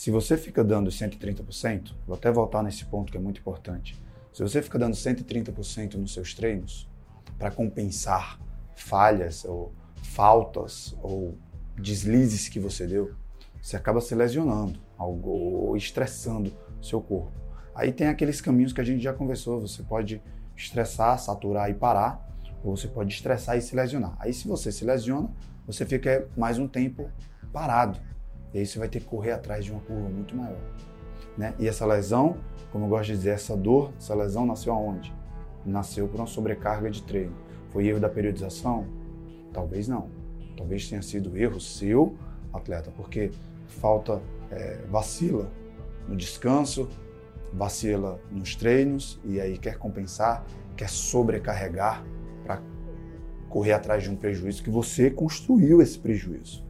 Se você fica dando 130%, vou até voltar nesse ponto que é muito importante. Se você fica dando 130% nos seus treinos para compensar falhas ou faltas ou deslizes que você deu, você acaba se lesionando ou estressando seu corpo. Aí tem aqueles caminhos que a gente já conversou, você pode estressar, saturar e parar, ou você pode estressar e se lesionar. Aí se você se lesiona, você fica mais um tempo parado. E aí você vai ter que correr atrás de uma curva muito maior. Né? E essa lesão, como eu gosto de dizer, essa dor, essa lesão nasceu aonde? Nasceu por uma sobrecarga de treino. Foi erro da periodização? Talvez não. Talvez tenha sido erro seu, atleta, porque falta, é, vacila no descanso, vacila nos treinos e aí quer compensar, quer sobrecarregar para correr atrás de um prejuízo que você construiu esse prejuízo,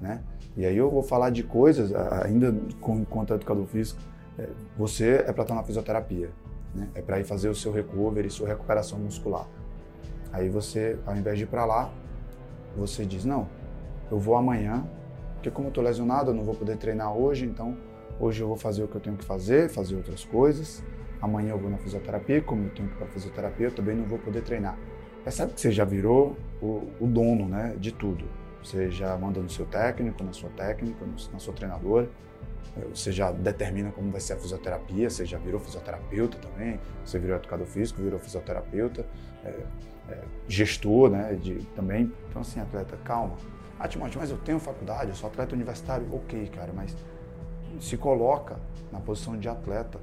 né? E aí eu vou falar de coisas, ainda enquanto educador físico, é, você é para estar na fisioterapia, né? É para ir fazer o seu recovery, sua recuperação muscular. Aí você, ao invés de ir para lá, você diz, não, eu vou amanhã, porque como eu estou lesionado, eu não vou poder treinar hoje, então hoje eu vou fazer o que eu tenho que fazer, fazer outras coisas. Amanhã eu vou na fisioterapia, como eu tenho que ir para fisioterapia, eu também não vou poder treinar. Percebe que você já virou o, o dono né, de tudo. Você já manda no seu técnico, na sua técnica, na sua treinadora. Você já determina como vai ser a fisioterapia, você já virou fisioterapeuta também, você virou educador físico, virou fisioterapeuta, é, é, gestor né, de, também. Então, assim, atleta, calma. Ah, Timóteo, mas eu tenho faculdade, eu sou atleta universitário. Ok, cara, mas se coloca na posição de atleta,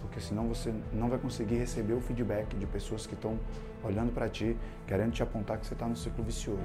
porque senão você não vai conseguir receber o feedback de pessoas que estão olhando para ti, querendo te apontar que você está no ciclo vicioso.